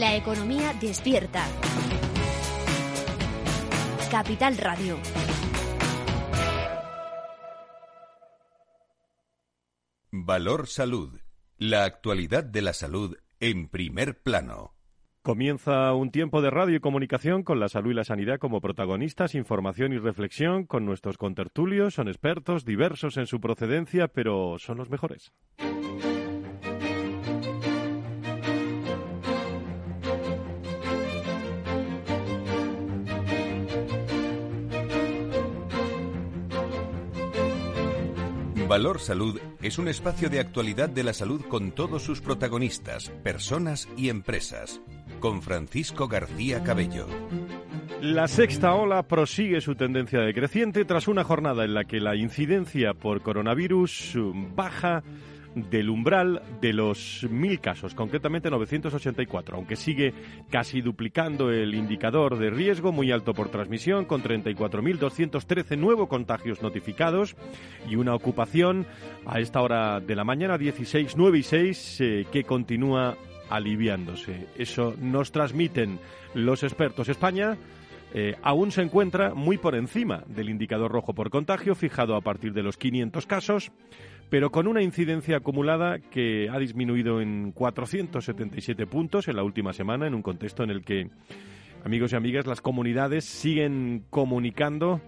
La economía despierta. Capital Radio. Valor Salud. La actualidad de la salud en primer plano. Comienza un tiempo de radio y comunicación con la salud y la sanidad como protagonistas, información y reflexión con nuestros contertulios. Son expertos, diversos en su procedencia, pero son los mejores. Valor Salud es un espacio de actualidad de la salud con todos sus protagonistas, personas y empresas. Con Francisco García Cabello. La sexta ola prosigue su tendencia decreciente tras una jornada en la que la incidencia por coronavirus baja del umbral de los mil casos, concretamente 984, aunque sigue casi duplicando el indicador de riesgo muy alto por transmisión, con 34.213 nuevos contagios notificados y una ocupación a esta hora de la mañana, 16, 9 y 6, eh, que continúa aliviándose. Eso nos transmiten los expertos. España eh, aún se encuentra muy por encima del indicador rojo por contagio, fijado a partir de los 500 casos pero con una incidencia acumulada que ha disminuido en 477 puntos en la última semana, en un contexto en el que, amigos y amigas, las comunidades siguen comunicando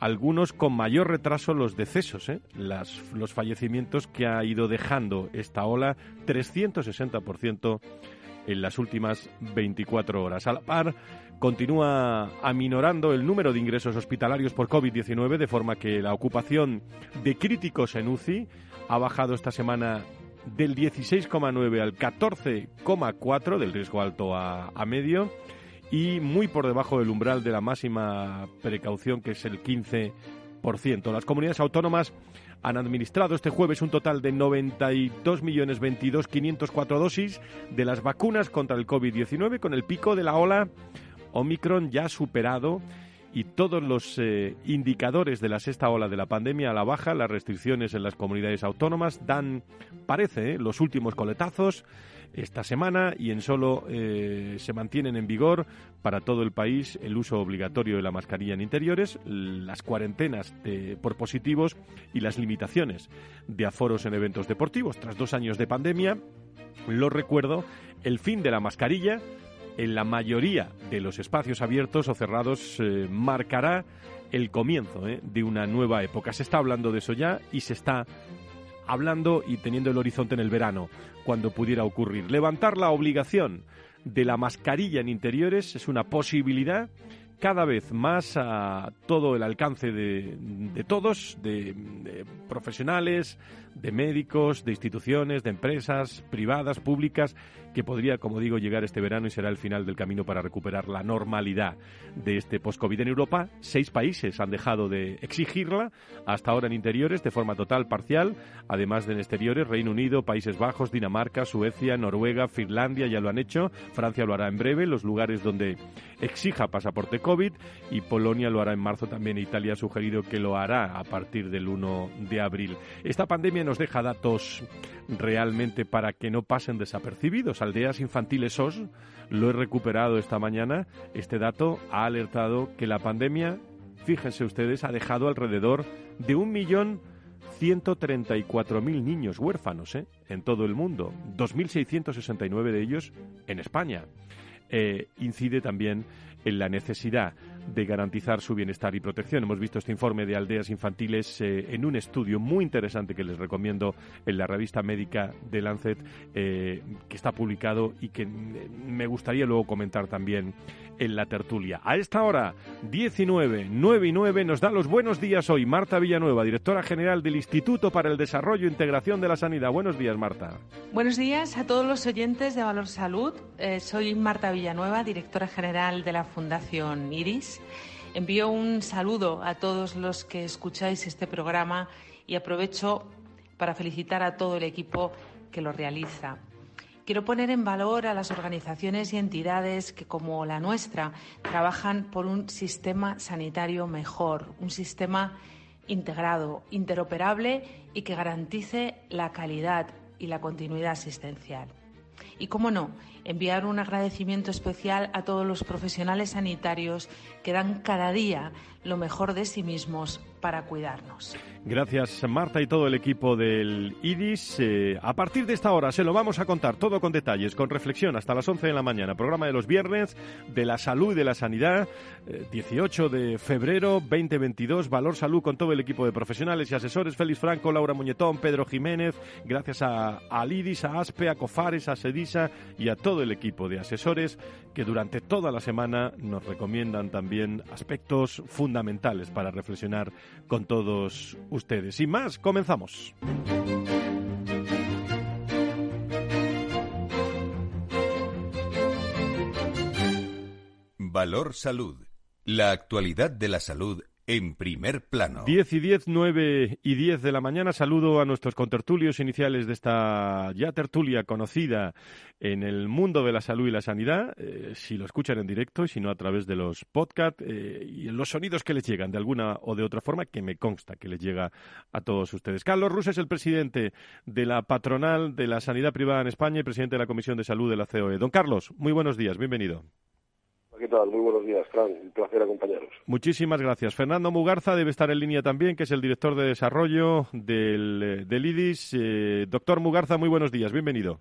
algunos con mayor retraso los decesos, ¿eh? los fallecimientos que ha ido dejando esta ola, 360% en las últimas 24 horas. A la par, continúa aminorando el número de ingresos hospitalarios por COVID-19, de forma que la ocupación de críticos en UCI ha bajado esta semana del 16,9 al 14,4 del riesgo alto a, a, medio y muy por debajo del umbral de la máxima precaución que es el 15%. Las comunidades autónomas han administrado este jueves un total de 92.022.504 dosis de las vacunas contra el COVID-19 con el pico de la ola Omicron ya superado y todos los eh, indicadores de la sexta ola de la pandemia a la baja, las restricciones en las comunidades autónomas dan, parece, eh, los últimos coletazos esta semana y en solo eh, se mantienen en vigor para todo el país el uso obligatorio de la mascarilla en interiores, las cuarentenas por positivos y las limitaciones de aforos en eventos deportivos. Tras dos años de pandemia, lo recuerdo, el fin de la mascarilla en la mayoría de los espacios abiertos o cerrados eh, marcará el comienzo eh, de una nueva época. Se está hablando de eso ya y se está hablando y teniendo el horizonte en el verano, cuando pudiera ocurrir. Levantar la obligación de la mascarilla en interiores es una posibilidad cada vez más a todo el alcance de, todos, de, profesionales, de médicos, de instituciones, de empresas privadas, públicas, que podría, como digo, llegar este verano y será el final del camino para recuperar la normalidad de este post-COVID. En Europa, seis países han dejado de exigirla, hasta ahora en interiores, de forma total, parcial, además de en exteriores, Reino Unido, Países Bajos, Dinamarca, Suecia, Noruega, Finlandia ya lo han hecho, Francia lo hará en breve, los lugares donde exija pasaporte COVID y Polonia lo hará en marzo también. Italia ha sugerido que lo hará a partir del 1 de abril. Esta pandemia nos deja datos realmente para que no pasen desapercibidos. Aldeas infantiles SOS, lo he recuperado esta mañana, este dato ha alertado que la pandemia, fíjense ustedes, ha dejado alrededor de un millón 134.000 niños huérfanos ¿eh? en todo el mundo, 2.669 de ellos en España. Eh, incide también en la necesidad de garantizar su bienestar y protección. Hemos visto este informe de aldeas infantiles eh, en un estudio muy interesante que les recomiendo en la revista médica de Lancet, eh, que está publicado y que me gustaría luego comentar también en la tertulia. A esta hora, 19, 9 y 9, nos da los buenos días hoy Marta Villanueva, directora general del Instituto para el Desarrollo e Integración de la Sanidad. Buenos días, Marta. Buenos días a todos los oyentes de Valor Salud. Eh, soy Marta Villanueva, directora general de la Fundación IRIS Envío un saludo a todos los que escucháis este programa y aprovecho para felicitar a todo el equipo que lo realiza. Quiero poner en valor a las organizaciones y entidades que, como la nuestra, trabajan por un sistema sanitario mejor, un sistema integrado, interoperable y que garantice la calidad y la continuidad asistencial. Y, cómo no, enviar un agradecimiento especial a todos los profesionales sanitarios que dan cada día lo mejor de sí mismos para cuidarnos. Gracias Marta y todo el equipo del IDIS. Eh, a partir de esta hora se lo vamos a contar todo con detalles, con reflexión hasta las 11 de la mañana. Programa de los viernes de la salud y de la sanidad, 18 eh, de febrero 2022. Valor Salud con todo el equipo de profesionales y asesores. Félix Franco, Laura Muñetón, Pedro Jiménez. Gracias a, al IDIS, a ASPE, a COFARES, a SEDISA y a todo el equipo de asesores que durante toda la semana nos recomiendan también aspectos fundamentales para reflexionar con todos ustedes. Sin más, comenzamos. Valor Salud. La actualidad de la salud en primer plano. 10 y 10, 9 y 10 de la mañana. Saludo a nuestros contertulios iniciales de esta ya tertulia conocida en el mundo de la salud y la sanidad, eh, si lo escuchan en directo y si no a través de los podcasts eh, y los sonidos que les llegan de alguna o de otra forma, que me consta que les llega a todos ustedes. Carlos Rus es el presidente de la patronal de la sanidad privada en España y presidente de la Comisión de Salud de la COE. Don Carlos, muy buenos días, bienvenido. ¿Qué tal? Muy buenos días, Fran. Un placer acompañaros. Muchísimas gracias. Fernando Mugarza debe estar en línea también, que es el director de desarrollo del, eh, del IDIS. Eh, doctor Mugarza, muy buenos días. Bienvenido.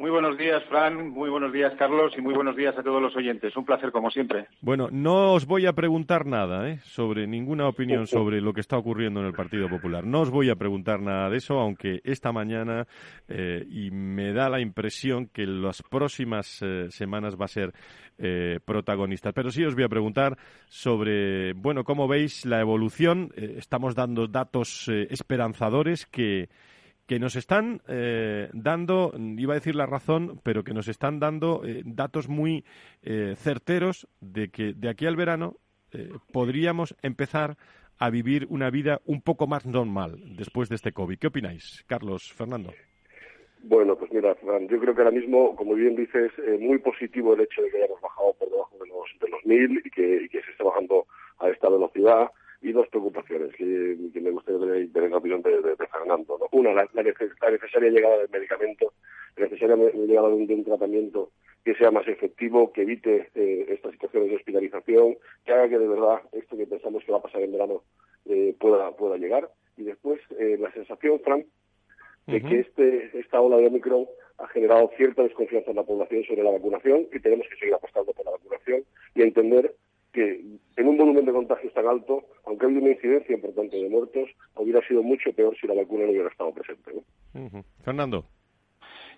Muy buenos días, Fran. Muy buenos días, Carlos. Y muy buenos días a todos los oyentes. Un placer, como siempre. Bueno, no os voy a preguntar nada ¿eh? sobre ninguna opinión sobre lo que está ocurriendo en el Partido Popular. No os voy a preguntar nada de eso, aunque esta mañana, eh, y me da la impresión que en las próximas eh, semanas va a ser eh, protagonista. Pero sí os voy a preguntar sobre, bueno, cómo veis la evolución. estamos dando datos esperanzadores que que nos están eh, dando, iba a decir la razón, pero que nos están dando eh, datos muy eh, certeros de que de aquí al verano podríamos empezar a vivir una vida un poco más normal después de este COVID. ¿Qué opináis, Carlos, Fernando? Bueno, pues mira, yo creo que ahora mismo, como bien dices, es muy positivo el hecho de que hayamos bajado por debajo de los, de los mil y que, y que se esté bajando a esta velocidad y dos preocupaciones que, me gustaría tener, la opinión de, Fernando. Una, la, necesaria llegada del medicamento, la necesaria llegada de un, tratamiento que sea más efectivo, que evite eh, estas situaciones de hospitalización, que haga que de verdad esto que pensamos que va a pasar en verano eh, pueda, pueda llegar. Y después, eh, la sensación, Frank, de que este, esta ola de Omicron ha generado cierta desconfianza en la población sobre la vacunación y tenemos que seguir apostando por la vacunación y entender que en un volumen de contagios tan alto, aunque haya una incidencia importante de muertos, hubiera sido mucho peor si la vacuna no hubiera estado presente. Fernando.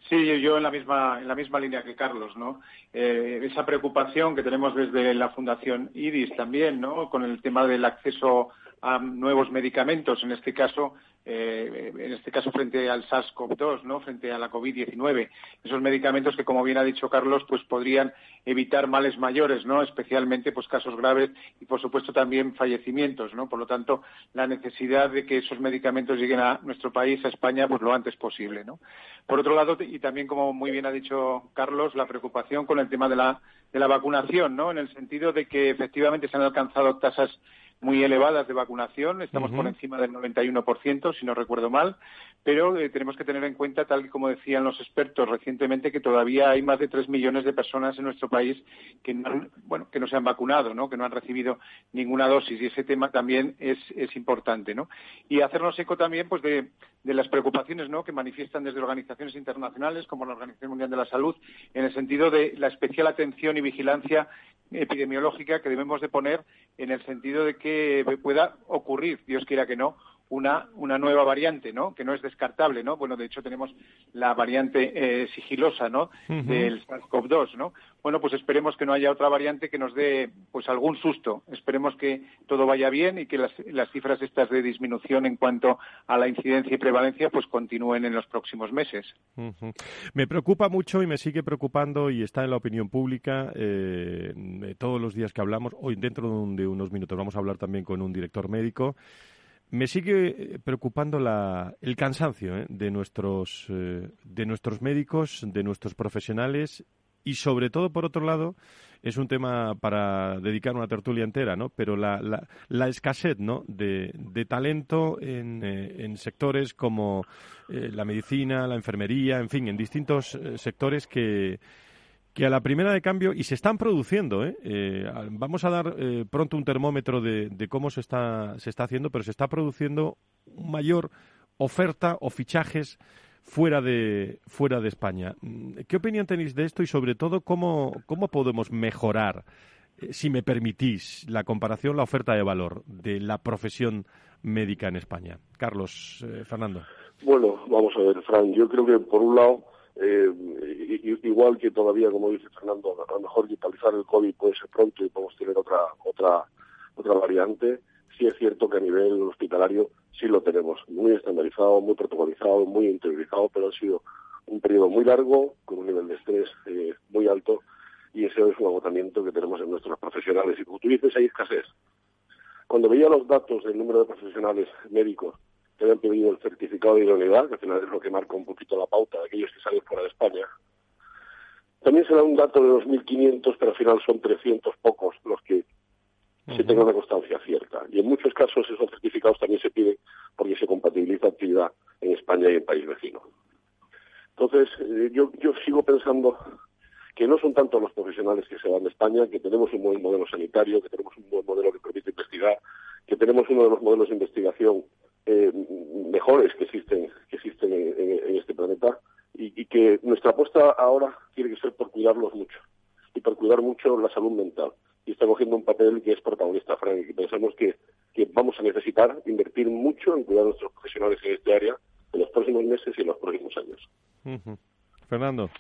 Sí, yo en la misma en la misma línea que Carlos, ¿no? Eh, esa preocupación que tenemos desde la Fundación IDIS también, ¿no? Con el tema del acceso a nuevos medicamentos, en este caso eh, en este caso frente al SARS-CoV-2, ¿no? frente a la COVID-19. Esos medicamentos que, como bien ha dicho Carlos, pues podrían evitar males mayores, ¿no? especialmente pues casos graves y, por supuesto, también fallecimientos. ¿no? Por lo tanto, la necesidad de que esos medicamentos lleguen a nuestro país, a España, pues lo antes posible. ¿no? Por otro lado, y también, como muy bien ha dicho Carlos, la preocupación con el tema de la, de la vacunación, ¿no? en el sentido de que efectivamente se han alcanzado tasas muy elevadas de vacunación, estamos por encima del 91%, si no recuerdo mal, pero eh, tenemos que tener en cuenta, tal y como decían los expertos recientemente, que todavía hay más de tres millones de personas en nuestro país que no, bueno, que no se han vacunado, ¿no? que no han recibido ninguna dosis, y ese tema también es, es importante. ¿no? Y hacernos eco también pues, de, de las preocupaciones ¿no? que manifiestan desde organizaciones internacionales, como la Organización Mundial de la Salud, en el sentido de la especial atención y vigilancia epidemiológica que debemos de poner en el sentido de que pueda ocurrir, Dios quiera que no, una, una nueva variante, ¿no? Que no es descartable, ¿no? Bueno, de hecho tenemos la variante eh, sigilosa, ¿no? Del SARS-CoV-2, ¿no? Bueno, pues esperemos que no haya otra variante que nos dé, pues, algún susto. Esperemos que todo vaya bien y que las, las cifras estas de disminución en cuanto a la incidencia y prevalencia, pues, continúen en los próximos meses. Me preocupa mucho y me sigue preocupando y está en la opinión pública eh, todos los días que hablamos. Hoy, dentro de unos minutos, vamos a hablar también con un director médico me sigue eh, preocupando el cansancio ¿eh? de, nuestros, eh, de nuestros médicos, de nuestros profesionales y sobre todo, por otro lado, es un tema para dedicar una tertulia entera, ¿no? Pero la, la, escasez, ¿no? De, talento en, en, sectores como la medicina, la enfermería, en fin, en distintos sectores que, que a la primera de cambio, y se están produciendo, ¿eh? eh vamos a dar eh, pronto un termómetro de, cómo se está, se está haciendo, pero se está produciendo mayor oferta o fichajes fuera de, fuera de España. ¿Qué opinión tenéis de esto y sobre todo cómo, cómo podemos mejorar, eh, si me permitís, la comparación, la oferta de valor de la profesión médica en España? Carlos, Fernando. Bueno, vamos a ver, Fran, yo creo que por un lado eh, igual que todavía, como dice Fernando, a lo mejor digitalizar el COVID puede ser pronto y podemos tener otra otra otra variante. Sí es cierto que a nivel hospitalario sí lo tenemos, muy estandarizado, muy protocolizado, muy interiorizado, pero ha sido un periodo muy largo, con un nivel de estrés eh, muy alto, y ese es un agotamiento que tenemos en nuestros profesionales. Y como tú dices, hay escasez. Cuando veía los datos del número de profesionales médicos que habían pedido el certificado de idoneidad, que al final es lo que marca un poquito la pauta de aquellos que salen fuera de España. También se da un dato de 2.500, pero al final son 300 pocos los que se tengan una constancia cierta. Y en muchos casos esos certificados también se piden porque se compatibiliza actividad en España y en país vecino. Entonces, eh, yo, yo sigo pensando que no son tanto los profesionales que se van de España, que tenemos un buen modelo sanitario, que tenemos un buen modelo que permite investigar, que tenemos uno de los modelos de investigación eh, mejores que existen que existen en, este planeta y, que nuestra apuesta ahora tiene que ser por cuidarlos mucho y por cuidar mucho la salud mental y está cogiendo un papel que es protagonista Frank y pensamos que, que vamos a necesitar invertir mucho en cuidar a nuestros profesionales en este área en los próximos meses y en los próximos años. Fernando.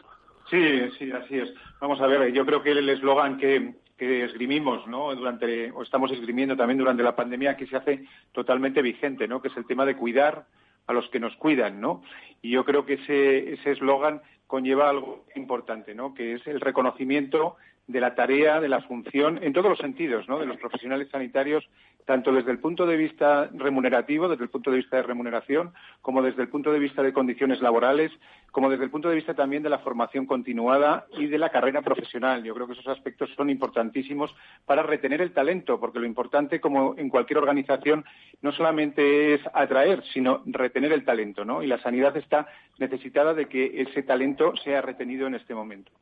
Sí, sí, así es. Vamos a ver, yo creo que el eslogan que, que esgrimimos, ¿no? Durante, o estamos esgrimiendo también durante la pandemia, que se hace totalmente vigente, ¿no? Que es el tema de cuidar a los que nos cuidan, ¿no? Y yo creo que ese eslogan conlleva algo importante, ¿no? Que es el reconocimiento de la tarea, de la función, en todos los sentidos, ¿no? De los profesionales sanitarios tanto desde el punto de vista remunerativo, desde el punto de vista de remuneración, como desde el punto de vista de condiciones laborales, como desde el punto de vista también de la formación continuada y de la carrera profesional. Yo creo que esos aspectos son importantísimos para retener el talento, porque lo importante, como en cualquier organización, no solamente es atraer, sino retener el talento, ¿no? Y la sanidad está necesitada de que ese talento sea retenido en este momento.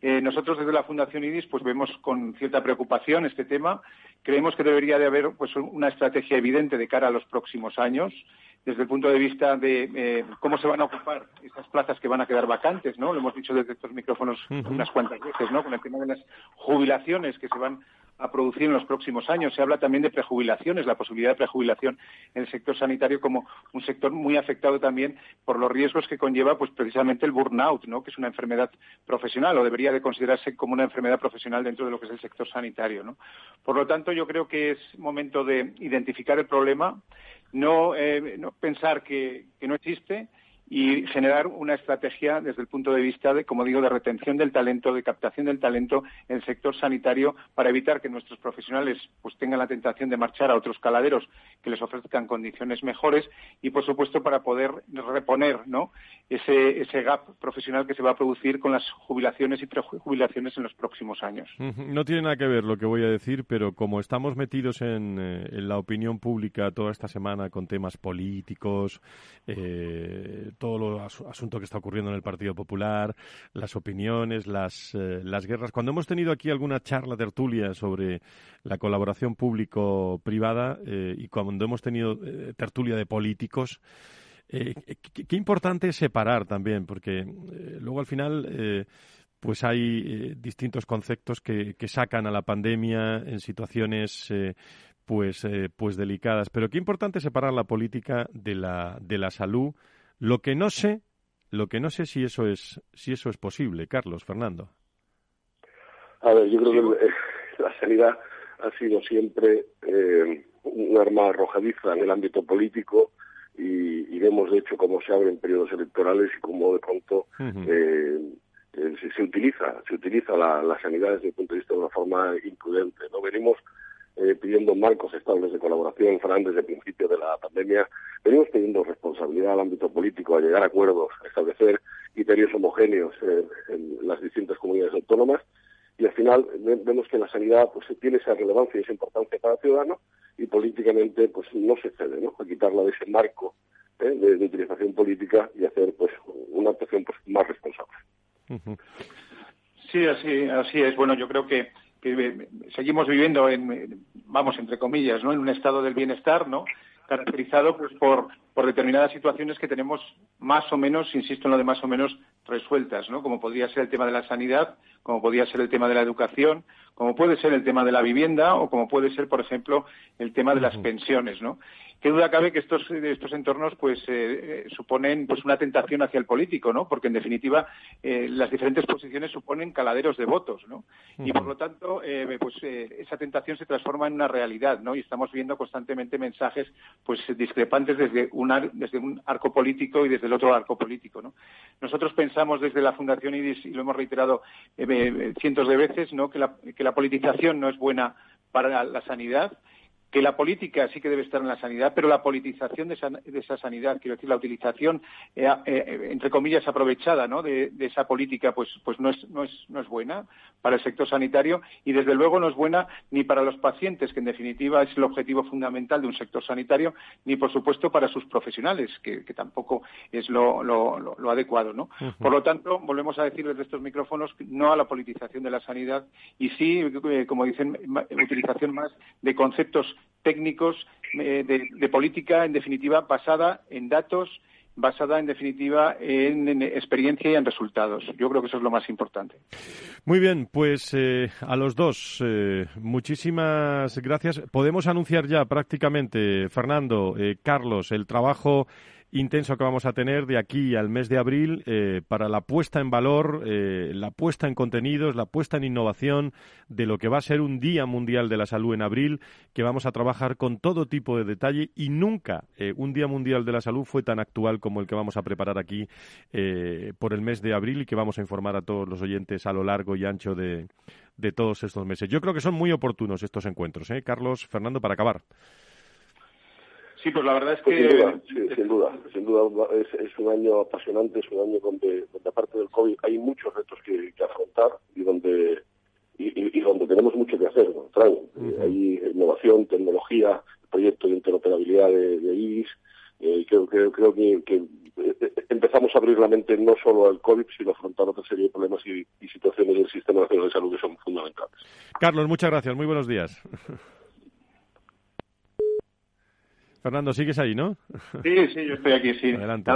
Eh, nosotros desde la Fundación IDIS pues vemos con cierta preocupación este tema. Creemos que debería de haber pues una estrategia evidente de cara a los próximos años desde el punto de vista de eh, cómo se van a ocupar esas plazas que van a quedar vacantes, ¿no? Lo hemos dicho desde estos micrófonos unas cuantas veces, ¿no? Con el tema de las jubilaciones que se van a producir en los próximos años. Se habla también de prejubilaciones, la posibilidad de prejubilación en el sector sanitario como un sector muy afectado también por los riesgos que conlleva pues precisamente el burnout, ¿no? que es una enfermedad profesional o debería de considerarse como una enfermedad profesional dentro de lo que es el sector sanitario. ¿no? Por lo tanto, yo creo que es momento de identificar el problema, no, eh, no pensar que, que no existe, y generar una estrategia desde el punto de vista de, como digo, de retención del talento, de captación del talento en el sector sanitario para evitar que nuestros profesionales pues tengan la tentación de marchar a otros caladeros que les ofrezcan condiciones mejores y, por supuesto, para poder reponer ¿no? ese, ese gap profesional que se va a producir con las jubilaciones y prejubilaciones en los próximos años. No tiene nada que ver lo que voy a decir, pero como estamos metidos en, eh, en la opinión pública toda esta semana con temas políticos, eh, todo lo asunto que está ocurriendo en el Partido Popular, las opiniones, las, eh, las guerras. Cuando hemos tenido aquí alguna charla tertulia sobre la colaboración público-privada eh, y cuando hemos tenido eh, tertulia de políticos, qué, importante es separar también, porque luego al final pues hay distintos conceptos que, que, sacan a la pandemia en situaciones pues, pues delicadas. Pero qué importante separar la política de la, de la salud lo que no sé, lo que no sé si eso es, si eso es posible, Carlos, Fernando. A ver, yo creo que la sanidad ha sido siempre eh, un arma arrojadiza en el ámbito político y, vemos de hecho cómo se abren periodos electorales y cómo de pronto eh, eh, se, utiliza se utiliza la, la, sanidad desde el punto de vista de una forma imprudente. No venimos eh, pidiendo marcos estables de colaboración, Fran, desde el principio de la pandemia. Venimos pidiendo responsabilidad al ámbito político, a llegar a acuerdos, a establecer criterios homogéneos eh, en las distintas comunidades autónomas y al final vemos que la sanidad pues tiene esa relevancia y esa importancia para el ciudadano y políticamente pues no se cede ¿no? a quitarla de ese marco ¿eh? de, utilización política y hacer pues una actuación pues más responsable. Sí, así, así es. Bueno, yo creo que, seguimos viviendo en, vamos, entre comillas, ¿no? En un estado del bienestar, ¿no? Caracterizado pues por, por determinadas situaciones que tenemos más o menos, insisto en lo de más o menos, resueltas, ¿no? Como podría ser el tema de la sanidad, como podría ser el tema de la educación, como puede ser el tema de la vivienda o como puede ser, por ejemplo, el tema de las pensiones, ¿no? Qué duda cabe que estos, estos entornos pues eh, eh, suponen pues una tentación hacia el político, ¿no? Porque en definitiva eh, las diferentes posiciones suponen caladeros de votos, ¿no? Y por lo tanto pues esa tentación se transforma en una realidad, ¿no? Y estamos viendo constantemente mensajes pues discrepantes desde desde un arco político y desde el otro arco político, ¿no? Nosotros pensamos desde la Fundación IDIS y lo hemos reiterado cientos de veces, ¿no? Que la, que la politización no es buena para la sanidad que la política sí que debe estar en la sanidad, pero la politización de esa, sanidad, quiero decir, la utilización, eh, eh, entre comillas, aprovechada ¿no? de, esa política, pues, pues no, es, no, es, no es buena para el sector sanitario y, desde luego, no es buena ni para los pacientes, que en definitiva es el objetivo fundamental de un sector sanitario, ni, por supuesto, para sus profesionales, que, tampoco es lo, lo, adecuado. ¿no? Por lo tanto, volvemos a decir desde estos micrófonos no a la politización de la sanidad y sí, eh, como dicen, utilización más de conceptos técnicos eh, de, política, en definitiva, basada en datos, basada en definitiva en, experiencia y en resultados. Yo creo que eso es lo más importante. Muy bien, pues eh, a los dos, eh, muchísimas gracias. Podemos anunciar ya prácticamente, Fernando, Carlos, el trabajo intenso que vamos a tener de aquí al mes de abril eh, para la puesta en valor, eh, la puesta en contenidos, la puesta en innovación de lo que va a ser un Día Mundial de la Salud en abril, que vamos a trabajar con todo tipo de detalle y nunca eh, un Día Mundial de la Salud fue tan actual como el que vamos a preparar aquí por el mes de abril y que vamos a informar a todos los oyentes a lo largo y ancho de, de todos estos meses. Yo creo que son muy oportunos estos encuentros, ¿eh? Carlos, Fernando, para acabar. Sí, pues la verdad es pues que... sin, duda, sin duda, sin duda es, un año apasionante, es un año donde, donde aparte del COVID hay muchos retos que, afrontar y donde y, donde tenemos mucho que hacer, ¿no? Hay innovación, tecnología, proyecto de interoperabilidad de, de IBIS, eh, creo, creo, creo que, que, eh, empezamos a abrir la mente no solo al COVID, sino a afrontar otra serie de problemas y, y situaciones del Sistema Nacional de Salud que son fundamentales. Carlos, muchas gracias. Muy buenos días. Fernando, sigues ahí, ¿no? Sí, sí, yo estoy aquí, sí. Adelante.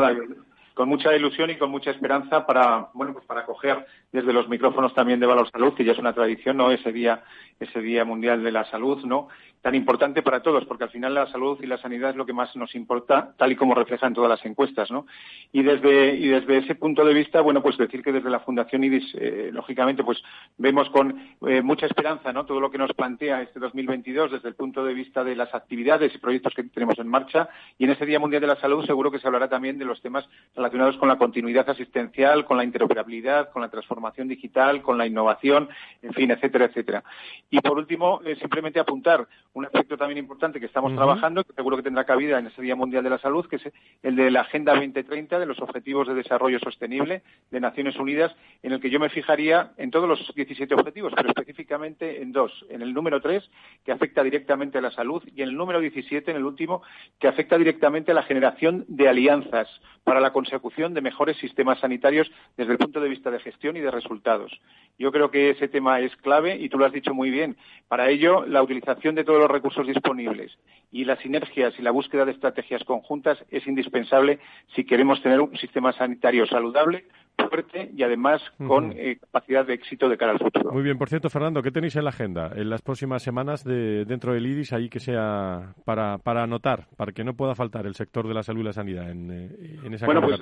con mucha ilusión y con mucha esperanza para, bueno, pues para coger desde los micrófonos también de Valor Salud, que ya es una tradición, ¿no? Ese día, ese Día Mundial de la Salud, ¿no? Tan importante para todos, porque al final la salud y la sanidad es lo que más nos importa, tal y como reflejan todas las encuestas, ¿no? Y desde, y desde ese punto de vista, bueno, pues decir que desde la Fundación IDIS, eh, lógicamente, pues vemos con eh, mucha esperanza. Todo lo que nos plantea este 2022 desde el punto de vista de las actividades y proyectos que tenemos en marcha. Y en ese Día Mundial de la Salud seguro que se hablará también de los temas relacionados con la continuidad asistencial, con la interoperabilidad, con la transformación digital, con la innovación, en fin, etcétera, etcétera. Y por último, eh, simplemente apuntar un aspecto también importante que estamos trabajando, que seguro que tendrá cabida en ese Día Mundial de la Salud, que es el de la Agenda 2030 de los Objetivos de Desarrollo Sostenible de Naciones Unidas, en el que yo me fijaría en todos los 17 objetivos, pero específicamente en dos. En el número 3, que afecta directamente a la salud, y en el número 17, en el último, que afecta directamente a la generación de alianzas para la consecución de mejores sistemas sanitarios desde el punto de vista de gestión y de resultados. Yo creo que ese tema es clave y tú lo has dicho muy bien. Para ello, la utilización de todos los recursos disponibles y las sinergias y la búsqueda de estrategias conjuntas es indispensable si queremos tener un sistema sanitario saludable, fuerte y además con eh, capacidad de éxito de cara al futuro. Muy bien, por cierto, Fernando, ¿qué tenéis en la agenda en las próximas semanas de, dentro del IDIS ahí que sea para, para anotar, para que no pueda faltar el sector de la salud y la sanidad en, eh, en esa bueno, pues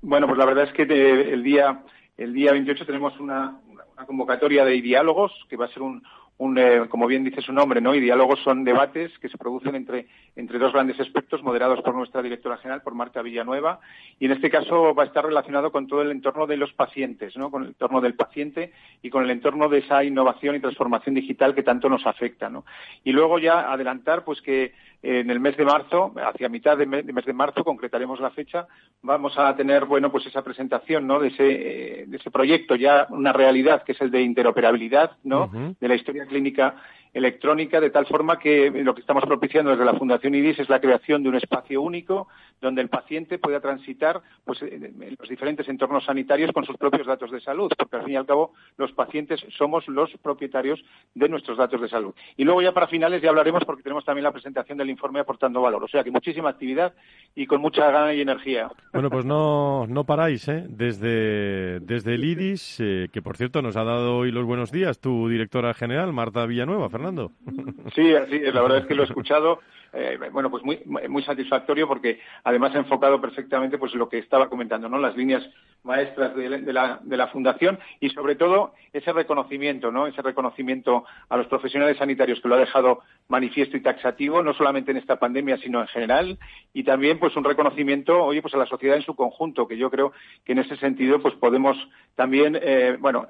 bueno, pues la verdad es que el día el día 28 tenemos una, una convocatoria de diálogos que va a ser un, eh, como bien dice su nombre, ¿no? Y diálogos son debates que se producen entre, entre dos grandes expertos moderados por nuestra directora general, por Marta Villanueva, y en este caso va a estar relacionado con todo el entorno de los pacientes, ¿no? Con el entorno del paciente y con el entorno de esa innovación y transformación digital que tanto nos afecta, ¿no? Y luego ya adelantar, pues que en el mes de marzo, hacia mitad de mes de marzo, concretaremos la fecha, vamos a tener, bueno, pues esa presentación, ¿no? De ese, de ese proyecto ya una realidad que es el de interoperabilidad, ¿no? De la historia clínica electrónica, de tal forma que lo que estamos propiciando desde la Fundación IDIS es la creación de un espacio único donde el paciente pueda transitar pues, en los diferentes entornos sanitarios con sus propios datos de salud, porque al fin y al cabo los pacientes somos los propietarios de nuestros datos de salud. Y luego ya para finales ya hablaremos porque tenemos también la presentación del informe aportando valor. O sea que muchísima actividad y con mucha gana y energía. Bueno, pues no, no paráis, ¿eh? Desde, desde el IDIS, eh, que por cierto nos ha dado hoy los buenos días tu directora general, Marta Villanueva. Fernando. Sí, así la verdad es que lo he escuchado eh, bueno, pues muy, muy satisfactorio porque además ha enfocado perfectamente pues lo que estaba comentando, ¿no? Las líneas maestras de, la, de la fundación y sobre todo ese reconocimiento, ¿no? Ese reconocimiento a los profesionales sanitarios que lo ha dejado manifiesto y taxativo, no solamente en esta pandemia, sino en general, y también pues un reconocimiento, oye, pues a la sociedad en su conjunto, que yo creo que en ese sentido pues podemos también, eh, bueno,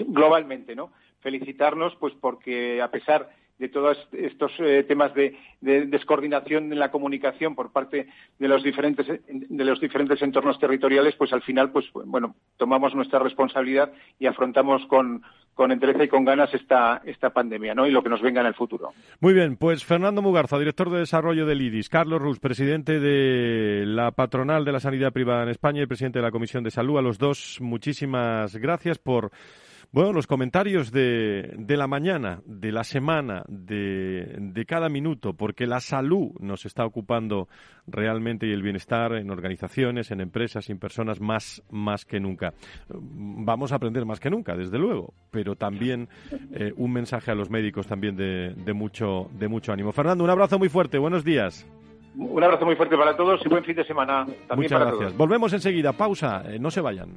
globalmente, ¿no? Felicitarnos pues porque a pesar de todos estos eh, temas de, descoordinación en la comunicación por parte de los diferentes de los diferentes entornos territoriales, pues al final, pues bueno, tomamos nuestra responsabilidad y afrontamos con, con entereza y con ganas esta, esta pandemia, ¿no? Y lo que nos venga en el futuro. Muy bien, pues Fernando Mugarza, director de desarrollo del IDIS, Carlos Rus, presidente de la patronal de la sanidad privada en España y presidente de la Comisión de Salud, a los dos muchísimas gracias por bueno, los comentarios de, de la mañana, de la semana, de, de, cada minuto, porque la salud nos está ocupando realmente y el bienestar en organizaciones, en empresas, en personas más, más que nunca. Vamos a aprender más que nunca, desde luego, pero también eh, un mensaje a los médicos también de, de, mucho, de mucho ánimo. Fernando, un abrazo muy fuerte, buenos días. Un abrazo muy fuerte para todos y buen fin de semana también Muchas para gracias. Volvemos enseguida. Pausa, eh, no se vayan.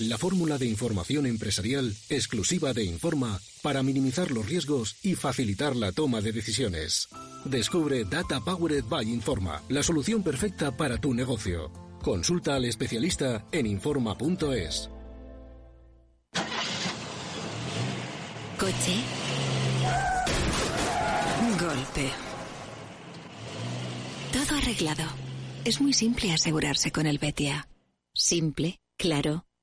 la fórmula de información empresarial exclusiva de Informa para minimizar los riesgos y facilitar la toma de decisiones. Descubre Data Powered by Informa, la solución perfecta para tu negocio. Consulta al especialista en Informa.es. Coche. Golpe. Todo arreglado. Es muy simple asegurarse con el Betia. Simple, claro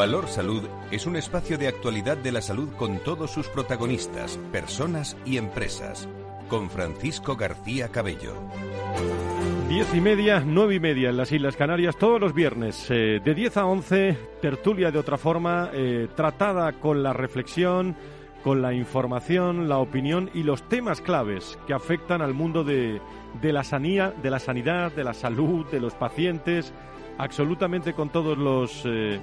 Valor Salud es un espacio de actualidad de la salud con todos sus protagonistas, personas y empresas. Con Francisco García Cabello. Diez y media, nueve y media en las Islas Canarias, todos los viernes, eh, de 10 a 11, tertulia de otra forma, eh, tratada con la reflexión, con la información, la opinión y los temas claves que afectan al mundo de, de la sanidad, de la sanidad, de la salud, de los pacientes, absolutamente con todos los eh,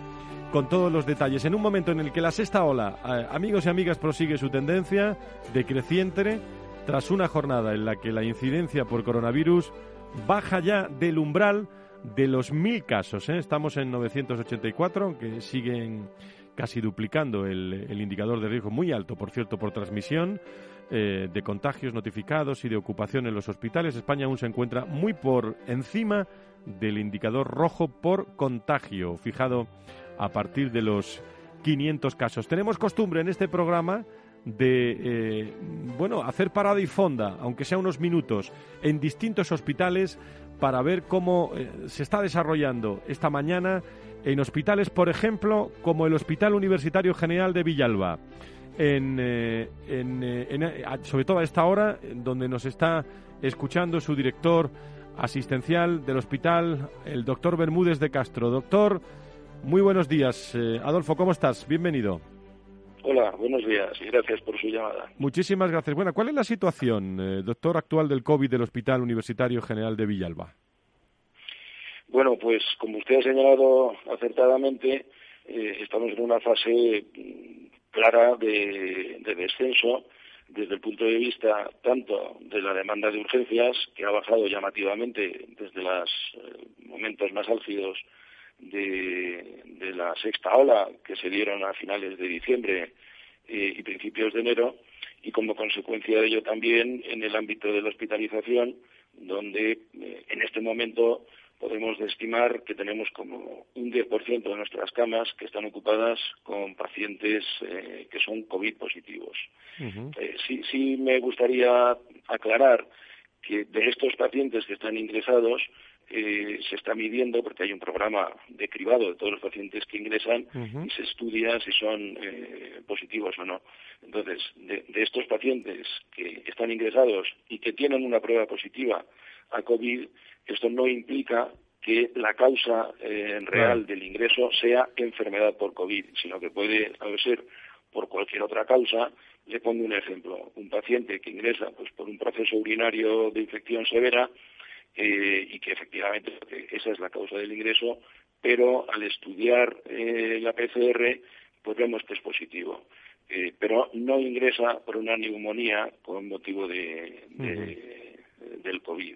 con todos los detalles. En un momento en el que la sexta ola, eh, amigos y amigas, prosigue su tendencia decreciente tras una jornada en la que la incidencia por coronavirus baja ya del umbral de los mil casos. ¿eh? Estamos en 984, aunque siguen casi duplicando el, indicador de riesgo muy alto, por cierto, por transmisión de contagios notificados y de ocupación en los hospitales. España aún se encuentra muy por encima del indicador rojo por contagio, fijado a partir de los 500 casos. Tenemos costumbre en este programa de eh, bueno hacer parada y fonda, aunque sea unos minutos, en distintos hospitales para ver cómo eh, se está desarrollando esta mañana en hospitales, por ejemplo, como el Hospital Universitario General de Villalba. En, eh, sobre todo a esta hora, donde nos está escuchando su director asistencial del hospital, el doctor Bermúdez de Castro. Doctor, muy buenos días. Eh, Adolfo, ¿cómo estás? Bienvenido. Hola, buenos días y gracias por su llamada. Muchísimas gracias. Bueno, ¿cuál es la situación, eh, doctor, actual del COVID del Hospital Universitario General de Villalba? Bueno, pues como usted ha señalado acertadamente, eh, estamos en una fase mm, clara de, descenso desde el punto de vista tanto de la demanda de urgencias, que ha bajado llamativamente desde los momentos más álgidos de, la sexta ola que se dieron a finales de diciembre eh, y principios de enero y como consecuencia de ello también en el ámbito de la hospitalización donde eh, en este momento podemos estimar que tenemos como un 10% de nuestras camas que están ocupadas con pacientes eh, que son COVID positivos. sí, sí me gustaría aclarar que de estos pacientes que están ingresados, eh, se está midiendo, porque hay un programa de cribado de todos los pacientes que ingresan y se estudia si son eh, positivos o no. Entonces, de, estos pacientes que están ingresados y que tienen una prueba positiva a COVID, esto no implica que la causa eh, real del ingreso sea enfermedad por COVID, sino que puede ser por cualquier otra causa. Le pongo un ejemplo. Un paciente que ingresa pues, por un proceso urinario de infección severa eh, y que efectivamente esa es la causa del ingreso, pero al estudiar eh, la PCR pues vemos que es positivo. Eh, pero no ingresa por una neumonía con motivo de, del COVID.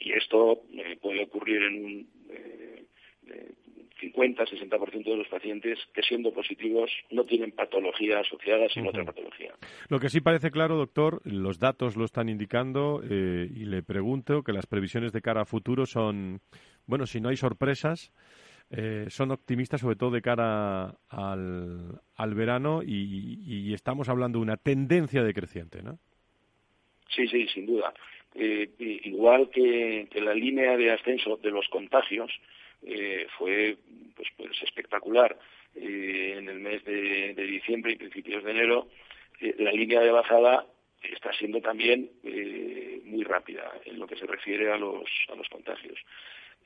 Y esto puede ocurrir en un 50-60% de los pacientes que siendo positivos no tienen patología asociada sino otra patología. Lo que sí parece claro, doctor, los datos lo están indicando eh, y le pregunto que las previsiones de cara a futuro son, bueno, si no hay sorpresas, eh, son optimistas sobre todo de cara al, al verano y, estamos hablando de una tendencia decreciente, ¿no? Sí, sí, sin duda. Eh, igual que, la línea de ascenso de los contagios, eh, fue pues, pues espectacular. Eh, en el mes de, diciembre y principios de enero, la línea de bajada está siendo también muy rápida en lo que se refiere a los, a los contagios.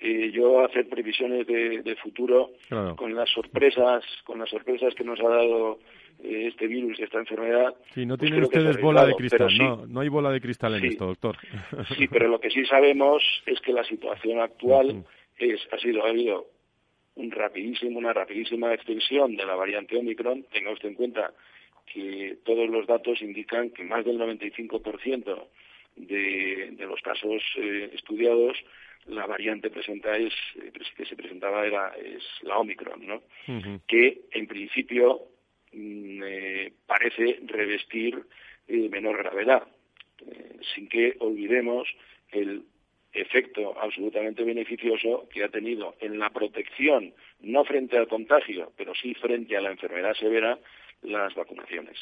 Yo hacer previsiones de, futuro con las sorpresas, con las sorpresas que nos ha dado este virus y esta enfermedad. Sí, no pues tienen ustedes bola de cristal, no, no hay bola de cristal en esto, doctor. Sí, pero lo que sí sabemos es que la situación actual es, ha sido ha habido un rapidísimo, una rapidísima extensión de la variante Omicron. Tenga usted en cuenta que todos los datos indican que más del 95% de, de los casos eh, estudiados la variante presenta es eh, que se presentaba era es la Omicron, ¿no? Que en principio mm, eh, parece revestir menor gravedad, sin que olvidemos el efecto absolutamente beneficioso que ha tenido en la protección, no frente al contagio, pero sí frente a la enfermedad severa, las vacunaciones.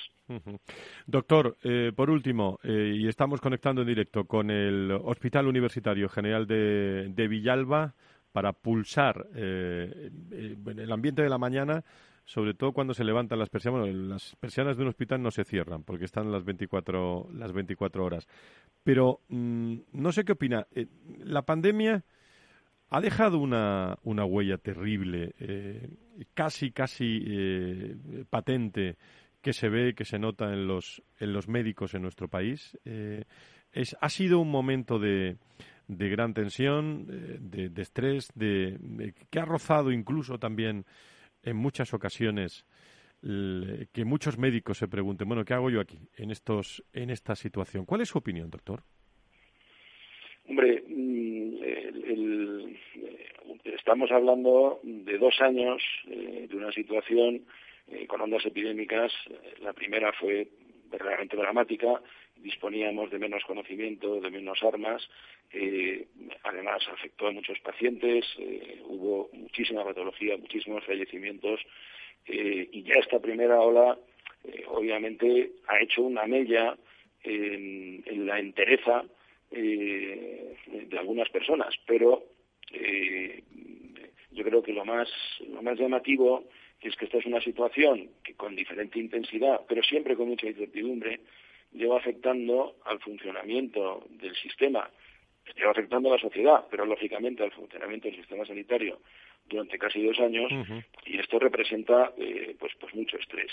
Doctor, eh, por último, eh, y estamos conectando en directo con el Hospital Universitario General de, Villalba para pulsar eh, el ambiente de la mañana sobre todo cuando se levantan las persianas. Bueno, las persianas de un hospital no se cierran porque están las 24, las 24 horas. Pero mm, no sé qué opina. La pandemia ha dejado una, una huella terrible, eh, casi, casi eh, patente, que se ve, que se nota en los, en los médicos en nuestro país. es, ha sido un momento de, de gran tensión, de estrés, de, que ha rozado incluso también en muchas ocasiones que muchos médicos se pregunten, bueno, ¿qué hago yo aquí en estos en esta situación? ¿Cuál es su opinión, doctor? Hombre, mm, eh, estamos hablando de dos años eh, de una situación eh, con ondas epidémicas. La primera fue verdaderamente dramática, disponíamos de menos conocimiento, de menos armas, además afectó a muchos pacientes, hubo muchísima patología, muchísimos fallecimientos y ya esta primera ola obviamente ha hecho una mella en la entereza eh, de algunas personas, pero eh, yo creo que lo más, lo más llamativo es que esta es una situación que con diferente intensidad, pero siempre con mucha incertidumbre, lleva afectando al funcionamiento del sistema, lleva afectando a la sociedad, pero lógicamente al funcionamiento del sistema sanitario durante casi dos años, y esto representa eh, pues, pues mucho estrés.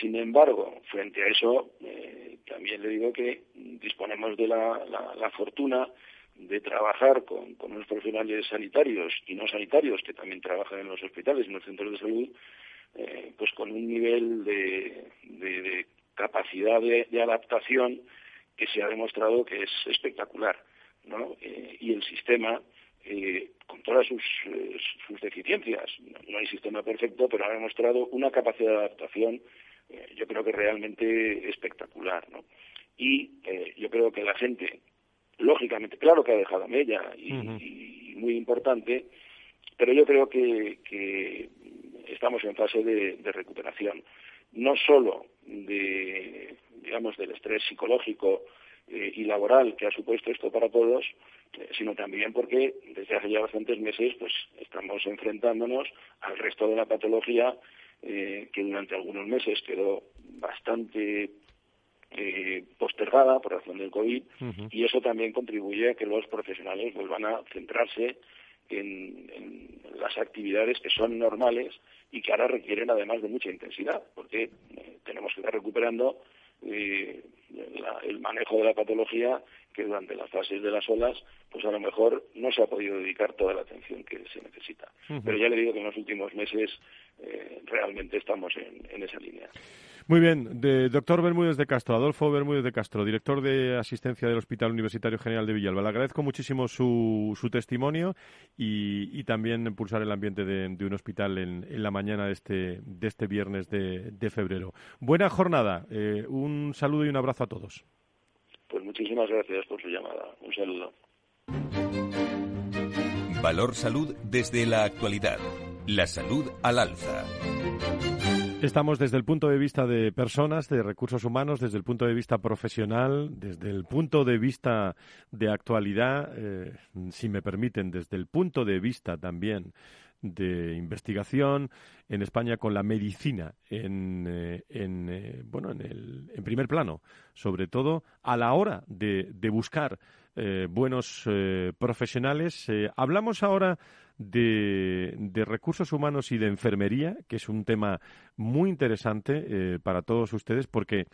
Sin embargo, frente a eso, eh, también le digo que disponemos de la, fortuna de trabajar con, unos profesionales sanitarios y no sanitarios que también trabajan en los hospitales, y en los centros de salud, eh, pues con un nivel de, capacidad de, adaptación que se ha demostrado que es espectacular, ¿no? Eh, y el sistema, con todas sus deficiencias, no hay sistema perfecto, pero ha demostrado una capacidad de adaptación eh, yo creo que realmente espectacular, ¿no? Y eh, yo creo que la gente, lógicamente, claro que ha dejado mella y, muy importante, pero yo creo que, estamos en fase de, recuperación, no solo de, digamos, del estrés psicológico eh, y laboral que ha supuesto esto para todos, sino también porque desde hace ya bastantes meses pues estamos enfrentándonos al resto de la patología eh, que durante algunos meses quedó bastante eh, postergada por razón del COVID y eso también contribuye a que los profesionales vuelvan a centrarse en, las actividades que son normales y que ahora requieren además de mucha intensidad, porque eh, tenemos que estar recuperando eh, el manejo de la patología que durante las fases de las olas, pues a lo mejor no se ha podido dedicar toda la atención que se necesita. Pero ya le digo que en los últimos meses eh, realmente estamos en, esa línea. Muy bien, de, doctor Bermúdez de Castro, Adolfo Bermúdez de Castro, director de asistencia del Hospital Universitario General de Villalba. Le agradezco muchísimo su, su testimonio y, también impulsar el ambiente de, un hospital en, la mañana de este, de este viernes de, febrero. Buena jornada, eh, un saludo y un abrazo a todos. Pues muchísimas gracias por su llamada. Un saludo. Valor Salud desde la actualidad. La salud al alza. Estamos desde el punto de vista de personas, de recursos humanos, desde el punto de vista profesional, desde el punto de vista de actualidad, eh, si me permiten, desde el punto de vista también de investigación en España con la medicina en, eh, en eh, bueno en, el, en primer plano sobre todo a la hora de, de buscar buenos profesionales hablamos ahora de, de, recursos humanos y de enfermería, que es un tema muy interesante eh, para todos ustedes, porque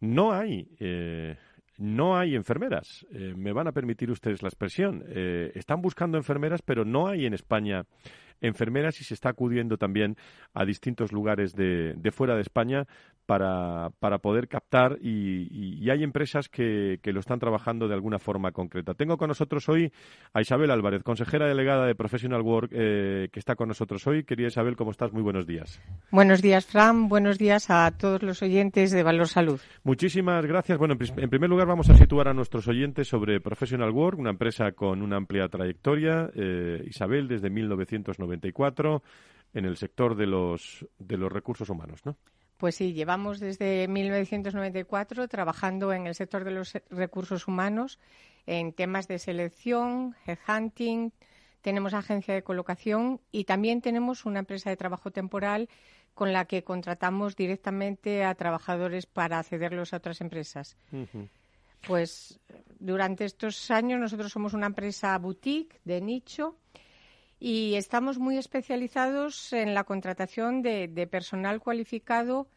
no hay. Eh, no hay enfermeras. Eh, me van a permitir ustedes la expresión. están buscando enfermeras, pero no hay en España enfermeras y se está acudiendo también a distintos lugares de, de fuera de España para, para poder captar y, hay empresas que, que, lo están trabajando de alguna forma concreta. Tengo con nosotros hoy a Isabel Álvarez, consejera delegada de Professional Work, eh, que está con nosotros hoy. Querida Isabel, ¿cómo estás? Muy buenos días. Buenos días, Fran. Buenos días a todos los oyentes de Valor Salud. Muchísimas gracias. Bueno, en primer lugar vamos a situar a nuestros oyentes sobre Professional Work, una empresa con una amplia trayectoria. Eh, Isabel, desde 1994 en el sector de los, de los recursos humanos, ¿no? Pues sí, llevamos desde 1994 trabajando en el sector de los recursos humanos en temas de selección, headhunting, tenemos agencia de colocación y también tenemos una empresa de trabajo temporal con la que contratamos directamente a trabajadores para cederlos a otras empresas. Pues durante estos años nosotros somos una empresa boutique de nicho y estamos muy especializados en la contratación de, personal cualificado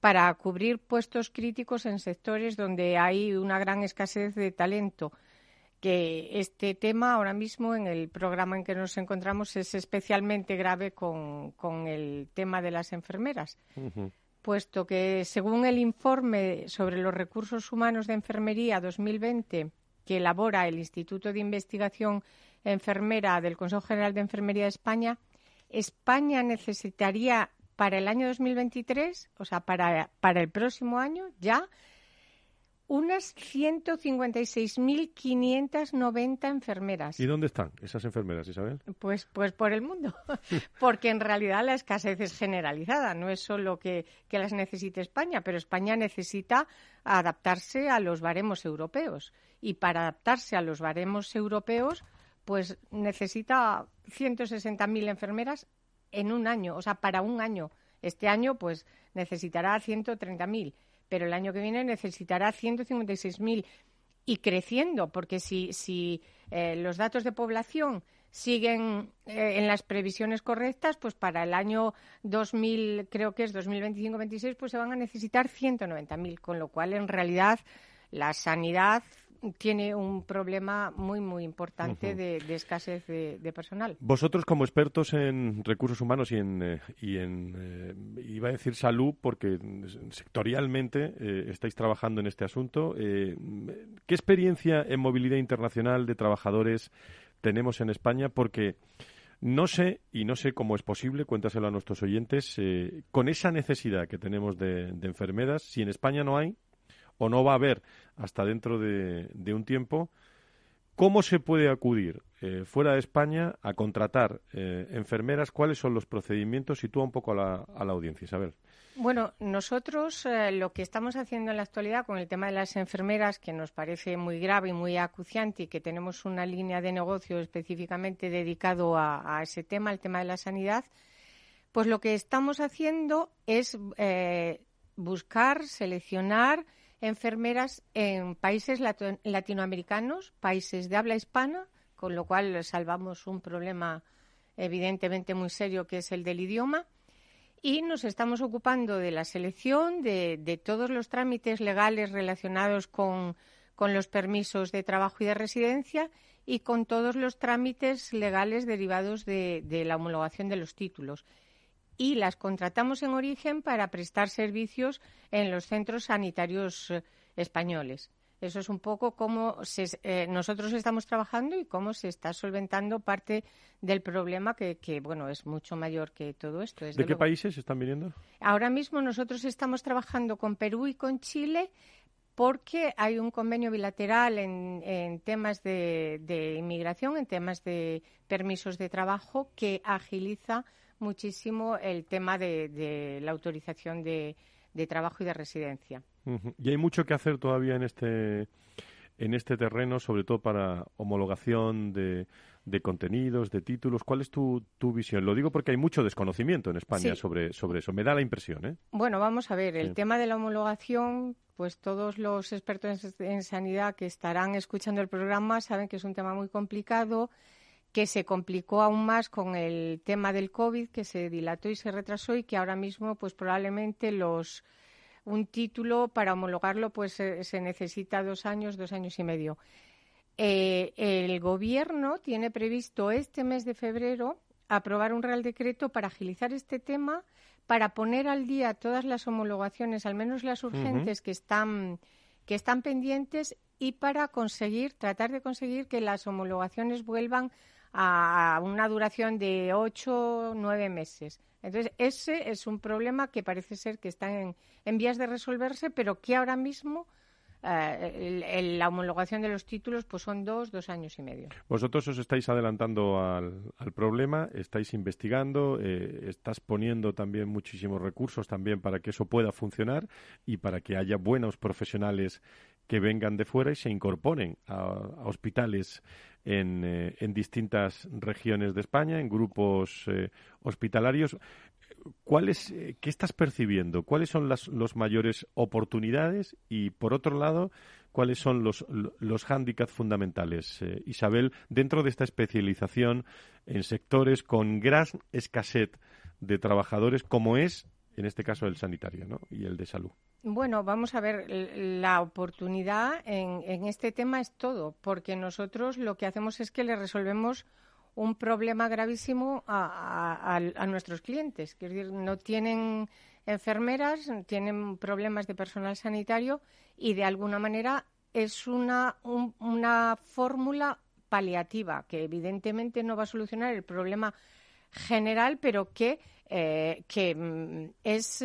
para cubrir puestos críticos en sectores donde hay una gran escasez de talento. Que este tema ahora mismo en el programa en que nos encontramos es especialmente grave con, el tema de las enfermeras, puesto que según el informe sobre los recursos humanos de enfermería 2020 que elabora el Instituto de Investigación enfermera del Consejo General de Enfermería de España, España necesitaría para el año 2023, o sea, para, para el próximo año ya, unas 156.590 enfermeras. ¿Y dónde están esas enfermeras, Isabel? Pues, pues por el mundo, porque en realidad la escasez es generalizada, no es solo que, que las necesite España, pero España necesita adaptarse a los baremos europeos. Y para adaptarse a los baremos europeos, pues necesita 160.000 enfermeras en un año, o sea, para un año. Este año, pues necesitará 130.000, pero el año que viene necesitará 156.000 y creciendo, porque si, si eh, los datos de población siguen eh, en las previsiones correctas, pues para el año 2000, creo que es 2025-26, pues se van a necesitar 190.000, con lo cual en realidad la sanidad tiene un problema muy, muy importante de, escasez de, personal. Vosotros, como expertos en recursos humanos y en, eh, y en eh, iba a decir salud, porque sectorialmente eh, estáis trabajando en este asunto, ¿qué experiencia en movilidad internacional de trabajadores tenemos en España? Porque no sé, y no sé cómo es posible, cuéntaselo a nuestros oyentes, con esa necesidad que tenemos de enfermeras, si en España no hay, o no va a haber hasta dentro de, un tiempo. ¿Cómo se puede acudir eh, fuera de España a contratar eh, enfermeras? ¿Cuáles son los procedimientos? Sitúa un poco a la, a la audiencia, Isabel. Bueno, nosotros eh, lo que estamos haciendo en la actualidad con el tema de las enfermeras, que nos parece muy grave y muy acuciante y que tenemos una línea de negocio específicamente dedicado a, a ese tema, el tema de la sanidad, pues lo que estamos haciendo es buscar, seleccionar enfermeras en países latinoamericanos, países de habla hispana, con lo cual salvamos un problema evidentemente muy serio que es el del idioma. Y nos estamos ocupando de la selección, de, todos los trámites legales relacionados con, los permisos de trabajo y de residencia y con todos los trámites legales derivados de la homologación de los títulos y las contratamos en origen para prestar servicios en los centros sanitarios eh, españoles. Eso es un poco cómo eh, nosotros estamos trabajando y cómo se está solventando parte del problema que, bueno, es mucho mayor que todo esto. ¿De qué países están viniendo? Ahora mismo nosotros estamos trabajando con Perú y con Chile porque hay un convenio bilateral en, temas de, de inmigración, en temas de permisos de trabajo, que agiliza muchísimo el tema de, la autorización de, trabajo y de residencia. Y hay mucho que hacer todavía en este en este terreno, sobre todo para homologación de, de contenidos, de títulos. ¿Cuál es tu, tu, visión? Lo digo porque hay mucho desconocimiento en España sobre, sobre eso. Me da la impresión. ¿eh? Bueno, vamos a ver. El tema de la homologación, pues todos los expertos en sanidad que estarán escuchando el programa saben que es un tema muy complicado que se complicó aún más con el tema del COVID, que se dilató y se retrasó y que ahora mismo, pues probablemente los un título para homologarlo, pues se, necesita dos años, dos años y medio. Eh, el Gobierno tiene previsto este mes de febrero aprobar un Real Decreto para agilizar este tema, para poner al día todas las homologaciones, al menos las urgentes que están que están pendientes y para conseguir, tratar de conseguir que las homologaciones vuelvan a una duración de ocho, nueve meses. Entonces, ese es un problema que parece ser que está en, vías de resolverse, pero que ahora mismo eh, la homologación de los títulos pues son dos, dos años y medio. Vosotros os estáis adelantando al, problema, estáis investigando, eh, estás poniendo también muchísimos recursos también para que eso pueda funcionar y para que haya buenos profesionales que vengan de fuera y se incorporen a, hospitales en, eh, en, distintas regiones de España, en grupos eh, hospitalarios. ¿Cuáles, eh, ¿Qué estás percibiendo? ¿Cuáles son las los mayores oportunidades? Y, por otro lado, ¿cuáles son los, los hándicaps fundamentales, Isabel, dentro de esta especialización en sectores con gran escasez de trabajadores, como es, en este caso, el sanitario ¿no? y el de salud? Bueno, vamos a ver, la oportunidad en, este tema es todo, porque nosotros lo que hacemos es que le resolvemos un problema gravísimo a, nuestros clientes. Quiero decir, no tienen enfermeras, tienen problemas de personal sanitario y de alguna manera es una, una fórmula paliativa que evidentemente no va a solucionar el problema general, pero que, eh, que mm, es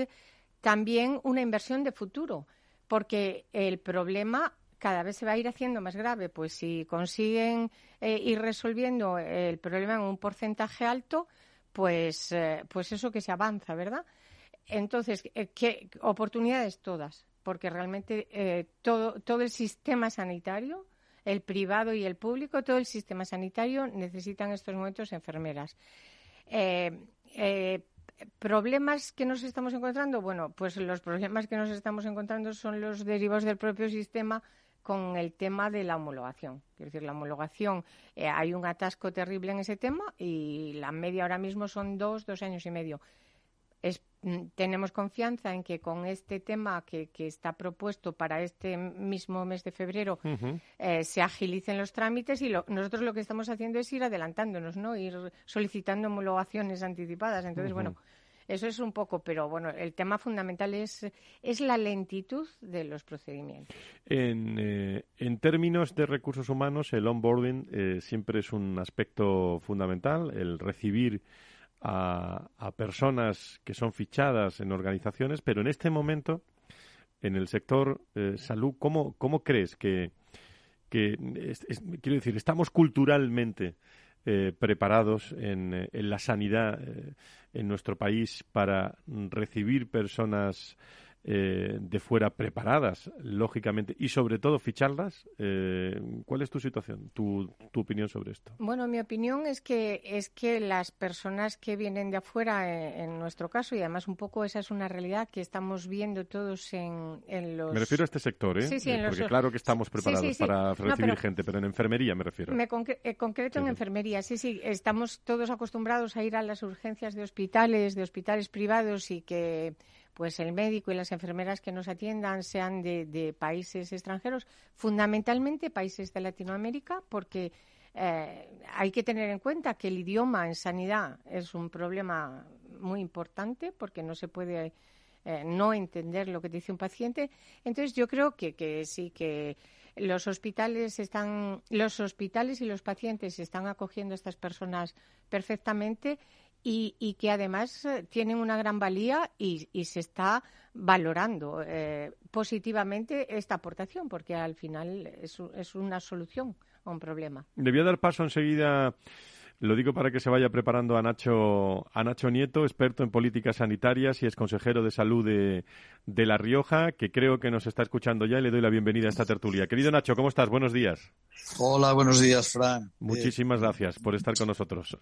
también una inversión de futuro, porque el problema cada vez se va a ir haciendo más grave. Pues si consiguen eh, ir resolviendo el problema en un porcentaje alto, pues, eh, pues eso que se avanza, ¿verdad? Entonces, eh, ¿qué oportunidades todas? Porque realmente todo, todo el sistema sanitario, el privado y el público, todo el sistema sanitario necesitan en estos momentos enfermeras problemas que nos estamos encontrando, bueno, pues los problemas que nos estamos encontrando son los derivados del propio sistema con el tema de la homologación. Quiero decir, la homologación, eh, hay un atasco terrible en ese tema y la media ahora mismo son dos, dos años y medio. Mm, tenemos confianza en que con este tema que, está propuesto para este mismo mes de febrero eh, se agilicen los trámites y nosotros lo que estamos haciendo es ir adelantándonos, ¿no? Ir solicitando homologaciones anticipadas. Entonces, bueno, eso es un poco, pero bueno, el tema fundamental es, es la lentitud de los procedimientos. En, eh, en términos de recursos humanos, el onboarding eh, siempre es un aspecto fundamental, el recibir a, personas que son fichadas en organizaciones, pero en este momento, en el sector eh, salud, ¿cómo, ¿cómo crees que, quiero decir, estamos culturalmente eh, preparados en, eh, en, la sanidad en nuestro país para recibir personas eh, de fuera preparadas, lógicamente, y sobre todo ficharlas. Eh, ¿Cuál es tu situación, tu, tu, opinión sobre esto? Bueno, mi opinión es que es que las personas que vienen de afuera, eh, en, nuestro caso, y además un poco esa es una realidad que estamos viendo todos en, en los. Me refiero a este sector, ¿eh? Sí, sí, porque claro que estamos preparados para recibir gente, pero en enfermería me refiero. Me concreto en enfermería, sí, sí, estamos todos acostumbrados a ir a las urgencias de hospitales, de hospitales privados y que pues el médico y las enfermeras que nos atiendan sean de, países extranjeros, fundamentalmente países de Latinoamérica, porque eh, hay que tener en cuenta que el idioma en sanidad es un problema muy importante porque no se puede eh, no entender lo que dice un paciente. Entonces yo creo que, que sí que los hospitales están los hospitales y los pacientes están acogiendo a estas personas perfectamente y, que además eh, tienen una gran valía y, se está valorando eh, positivamente esta aportación, porque al final es, es una solución a un problema. Le voy a dar paso enseguida lo digo para que se vaya preparando a Nacho, a Nacho Nieto, experto en políticas sanitarias y es consejero de salud de, de La Rioja, que creo que nos está escuchando ya y le doy la bienvenida a esta tertulia. Querido Nacho, ¿cómo estás? Buenos días. Hola, buenos días, Fran. Muchísimas gracias por estar con nosotros.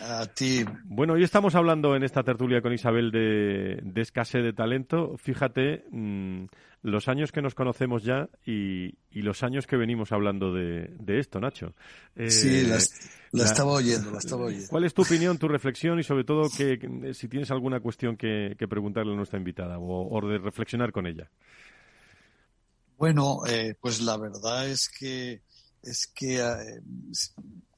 A ti. Bueno, hoy estamos hablando en esta tertulia con Isabel de, de escasez de talento. Fíjate, mm, los años que nos conocemos ya y, los años que venimos hablando de, esto, Nacho. sí, eh, la, estaba oyendo, la estaba oyendo. ¿Cuál es tu opinión, tu reflexión y sobre todo que, si tienes alguna cuestión que, preguntarle a nuestra invitada o, de reflexionar con ella? Bueno, eh, pues la verdad es que es que eh,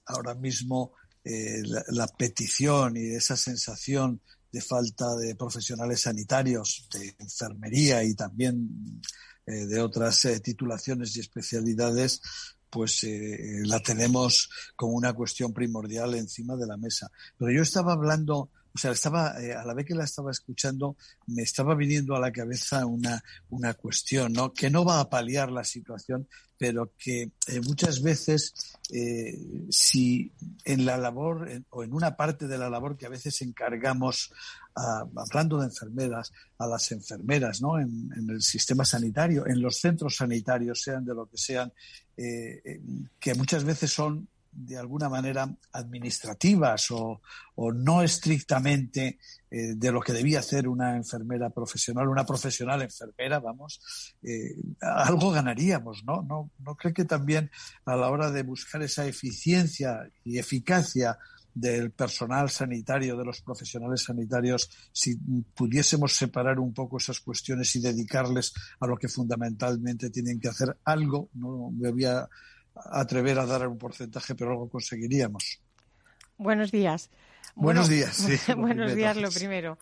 ahora mismo la, la, petición y esa sensación de falta de profesionales sanitarios, de enfermería y también eh, de otras eh, titulaciones y especialidades, pues eh, la tenemos como una cuestión primordial encima de la mesa. Pero yo estaba hablando o sea, estaba, eh, a la vez que la estaba escuchando, me estaba viniendo a la cabeza una, una cuestión, ¿no? Que no va a paliar la situación, pero que eh, muchas veces, eh, si en la labor o en una parte de la labor que a veces encargamos, hablando de enfermeras, a las enfermeras, ¿no? En, en, el sistema sanitario, en los centros sanitarios, sean de lo que sean, que muchas veces son de alguna manera administrativas o, no estrictamente eh, de lo que debía hacer una enfermera profesional, una profesional enfermera, vamos, eh, algo ganaríamos, ¿no? ¿no? ¿No cree que también a la hora de buscar esa eficiencia y eficacia del personal sanitario, de los profesionales sanitarios, si pudiésemos separar un poco esas cuestiones y dedicarles a lo que fundamentalmente tienen que hacer algo, no me voy a atrever a dar un porcentaje, pero algo conseguiríamos. Buenos días. Buenos días. buenos días, lo primero.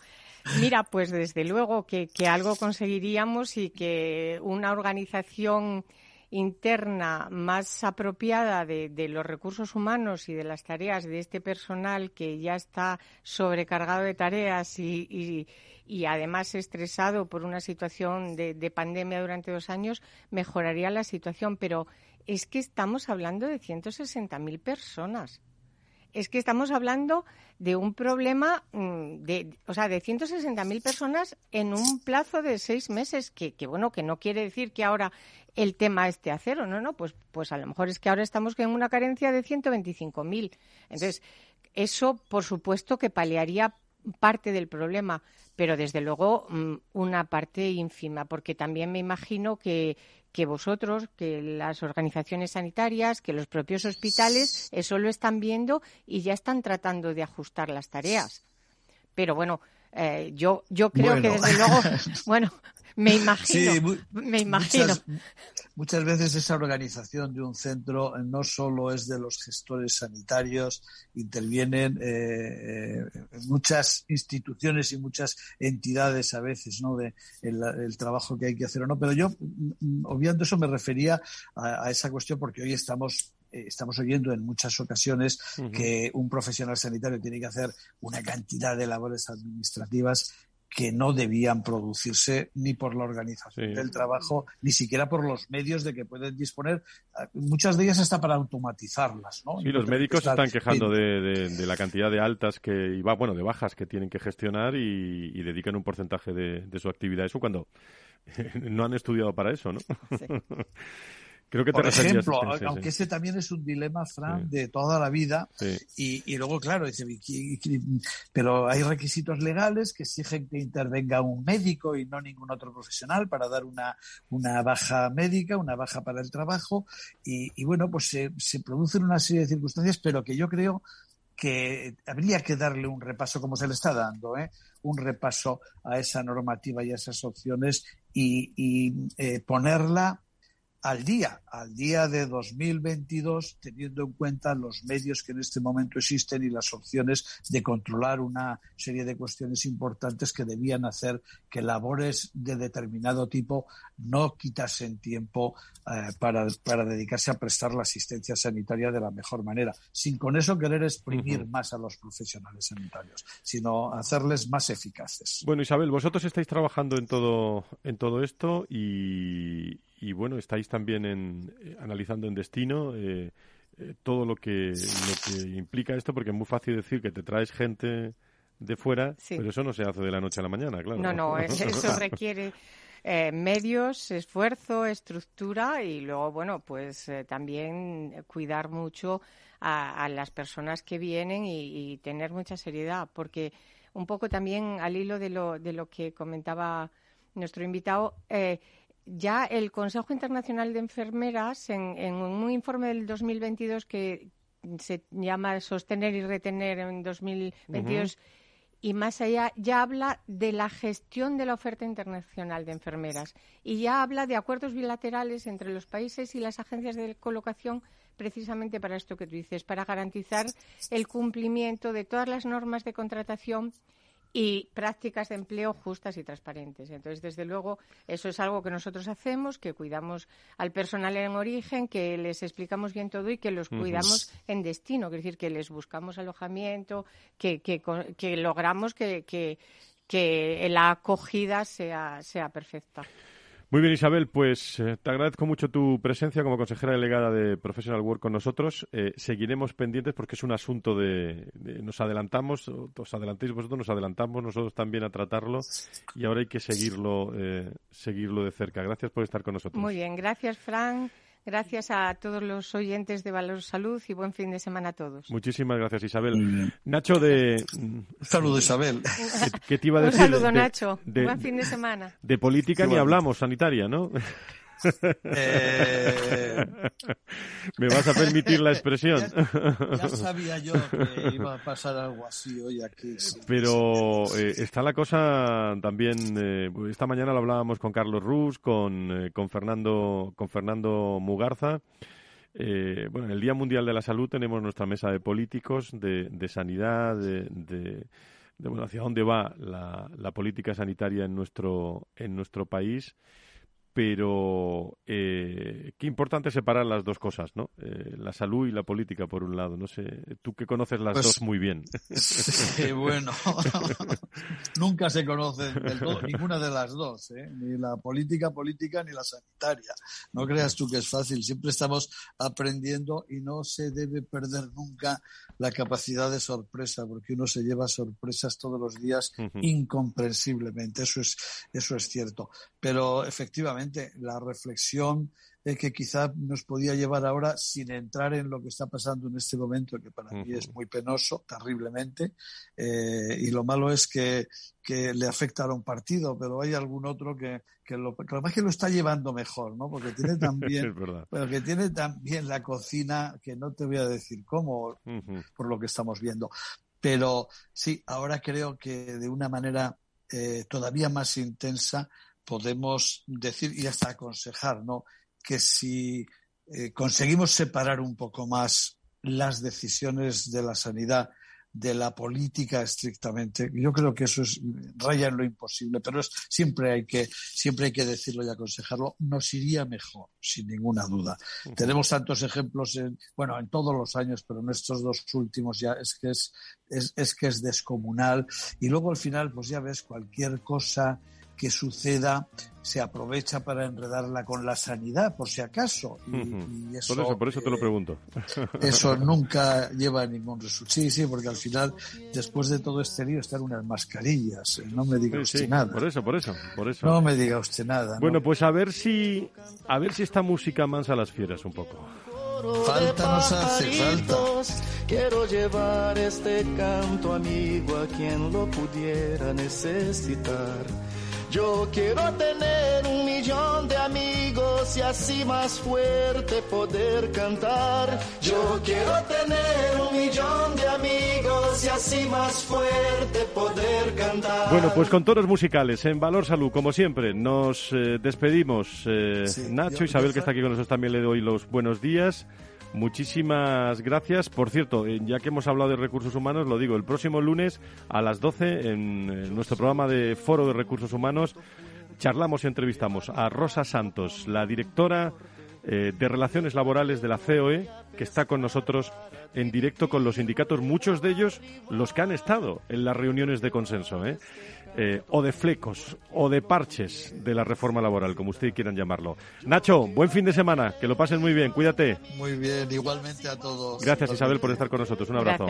Mira, pues desde luego que, algo conseguiríamos y que una organización interna más apropiada de, los recursos humanos y de las tareas de este personal que ya está sobrecargado de tareas y, además estresado por una situación de, de, pandemia durante dos años, mejoraría la situación. Pero es que estamos hablando de 160.000 personas. Es que estamos hablando de un problema mm, de, o sea, de 160.000 personas en un plazo de seis meses, que, que, bueno, que no quiere decir que ahora el tema esté a cero, no, no, pues, pues a lo mejor es que ahora estamos en una carencia de 125.000. Entonces, eso, por supuesto, que paliaría parte del problema, pero desde luego mm, una parte ínfima, porque también me imagino que, que vosotros, que las organizaciones sanitarias, que los propios hospitales, eso lo están viendo y ya están tratando de ajustar las tareas. Pero bueno, eh, yo, yo creo que desde luego, bueno, me imagino, me imagino. Muchas, veces esa organización de un centro no solo es de los gestores sanitarios, intervienen eh, eh, muchas instituciones y muchas entidades a veces, ¿no? De el, trabajo que hay que hacer o no. Pero yo, mm, obviando eso, me refería a, esa cuestión porque hoy estamos eh, estamos oyendo en muchas ocasiones que un profesional sanitario tiene que hacer una cantidad de labores administrativas que no debían producirse ni por la organización del trabajo, ni siquiera por los medios de que pueden disponer, muchas de ellas hasta para automatizarlas. ¿no? Sí, los médicos están quejando de, la cantidad de altas que, y bueno, de bajas que tienen que gestionar y, dedican un porcentaje de, de, su actividad a eso cuando no han estudiado para eso, ¿no? Sí. Creo que Por ejemplo, aunque ese también es un dilema, Fran, de toda la vida. Y, luego, claro, dice, pero hay requisitos legales que exigen que intervenga un médico y no ningún otro profesional para dar una, una baja médica, una baja para el trabajo. Y, bueno, pues se, se producen una serie de circunstancias, pero que yo creo que habría que darle un repaso, como se le está dando, ¿eh? un repaso a esa normativa y a esas opciones y, y eh, ponerla al día, al día de 2022, teniendo en cuenta los medios que en este momento existen y las opciones de controlar una serie de cuestiones importantes que debían hacer que labores de determinado tipo no quitasen tiempo eh, para, dedicarse a prestar la asistencia sanitaria de la mejor manera, sin con eso querer exprimir más a los profesionales sanitarios, sino hacerles más eficaces. Bueno, Isabel, vosotros estáis trabajando en todo, en todo esto y, y bueno, estáis también en, eh, analizando en destino eh, eh, todo lo que, lo que implica esto, porque es muy fácil decir que te traes gente de fuera, pero eso no se hace de la noche a la mañana, claro. No, no, eso requiere medios, esfuerzo, estructura y luego, bueno, pues también cuidar mucho a, las personas que vienen y, tener mucha seriedad, porque un poco también al hilo de lo, de lo que comentaba nuestro invitado, eh, ya el Consejo Internacional de Enfermeras, en, un informe del 2022 que se llama Sostener y Retener en 2022, y más allá, ya habla de la gestión de la oferta internacional de enfermeras. Y ya habla de acuerdos bilaterales entre los países y las agencias de colocación precisamente para esto que tú dices, para garantizar el cumplimiento de todas las normas de contratación y prácticas de empleo justas y transparentes. Entonces, desde luego, eso es algo que nosotros hacemos, que cuidamos al personal en origen, que les explicamos bien todo y que los cuidamos en destino, es decir, que les buscamos alojamiento, que, que, logramos que, que, que la acogida sea, sea perfecta. Muy bien, Isabel, pues eh, te agradezco mucho tu presencia como consejera delegada de Professional Work con nosotros. Eh, seguiremos pendientes porque es un asunto de, nos adelantamos, os adelantéis vosotros, nos adelantamos nosotros también a tratarlo y ahora hay que seguirlo, eh, seguirlo de cerca. Gracias por estar con nosotros. Muy bien, gracias, Frank. Gracias a todos los oyentes de Valor Salud y buen fin de semana a todos. Muchísimas gracias, Isabel. Nacho de... Saludo, Isabel. ¿Qué, te iba a decir? Un saludo, Nacho. buen fin de semana. De política ni hablamos, sanitaria, ¿no? Eh, ¿Me vas a permitir la expresión? Ya, sabía yo que iba a pasar algo así hoy aquí. Pero eh, está la cosa también. Eh, esta mañana lo hablábamos con Carlos Rus, con, con, Fernando, con Fernando Mugarza. bueno, en el Día Mundial de la Salud tenemos nuestra mesa de políticos, de, de sanidad, de, de, bueno, hacia dónde va la, la política sanitaria en nuestro, en nuestro país pero eh, qué importante separar las dos cosas, ¿no? Eh, la salud y la política, por un lado. No sé, tú que conoces las pues dos muy bien. Sí, bueno, nunca se conocen del todo, ninguna de las dos, ¿eh? ni la política política ni la sanitaria. No creas tú que es fácil, siempre estamos aprendiendo y no se debe perder nunca la capacidad de sorpresa, porque uno se lleva sorpresas todos los días incomprensiblemente, eso es, eso es cierto. Pero efectivamente, la reflexión que quizá nos podía llevar ahora sin entrar en lo que está pasando en este momento, que para mí es muy penoso, terriblemente, eh, y lo malo es que, le afecta a un partido, pero hay algún otro que, que lo, que que lo está llevando mejor, ¿no? Porque tiene también, que tiene también la cocina, que no te voy a decir cómo, por lo que estamos viendo. Pero sí, ahora creo que de una manera eh, todavía más intensa podemos decir y hasta aconsejar, ¿no? Que si eh, conseguimos separar un poco más las decisiones de la sanidad de la política estrictamente. Yo creo que eso es raya en lo imposible, pero es, siempre hay que siempre hay que decirlo y aconsejarlo. Nos iría mejor, sin ninguna duda. Tenemos tantos ejemplos en bueno en todos los años, pero en estos dos últimos ya es que es, es, es que es descomunal. Y luego al final, pues ya ves cualquier cosa que suceda se aprovecha para enredarla con la sanidad, por si acaso. Y, eso, por eso, por eso te lo pregunto. eso nunca lleva a ningún resultado. Sí, sí, porque al final, después de todo este lío, están unas mascarillas. Eh, no me diga usted nada. Por eso, por eso, por eso. No me diga usted nada. Bueno, pues a ver si, a ver si esta música mansa las fieras un poco. Falta nos hace falta. Quiero llevar este canto amigo a quien lo pudiera necesitar. Yo quiero tener un millón de amigos y así más fuerte poder cantar. Yo quiero tener un millón de amigos y así más fuerte poder cantar. Bueno, pues con toros musicales en Valor Salud, como siempre, nos eh, despedimos. Eh, Nacho, Isabel, que está aquí con nosotros, también le doy los buenos días. Muchísimas gracias. Por cierto, eh, ya que hemos hablado de recursos humanos, lo digo, el próximo lunes a las 12 en nuestro programa de Foro de Recursos Humanos charlamos y entrevistamos a Rosa Santos, la directora eh, de Relaciones Laborales de la COE, que está con nosotros en directo con los sindicatos, muchos de ellos los que han estado en las reuniones de consenso. ¿eh? Eh, o de flecos o de parches de la reforma laboral, como ustedes quieran llamarlo. Nacho, buen fin de semana, que lo pasen muy bien, cuídate. Muy bien, igualmente a todos. Gracias Isabel por estar con nosotros, un abrazo.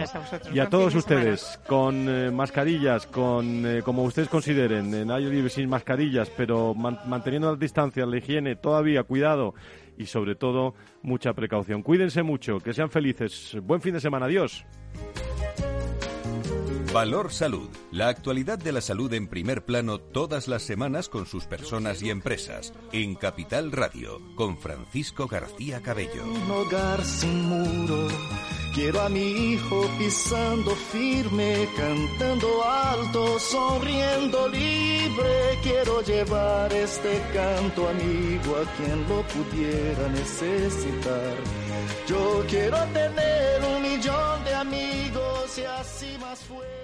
y a todos ustedes, con eh, mascarillas, con eh, como ustedes consideren, en hay sin mascarillas, pero manteniendo las distancias, la higiene, todavía, cuidado y sobre todo mucha precaución. Cuídense mucho, que sean felices. Buen fin de semana, adiós. Valor Salud. La actualidad de la salud en primer plano todas las semanas con sus personas y empresas. En Capital Radio, con Francisco García Cabello. Un hogar sin muro. Quiero a mi hijo pisando firme, cantando alto, sonriendo libre. Quiero llevar este canto amigo a quien lo pudiera necesitar. Yo quiero tener un millón de amigos y así más fuerte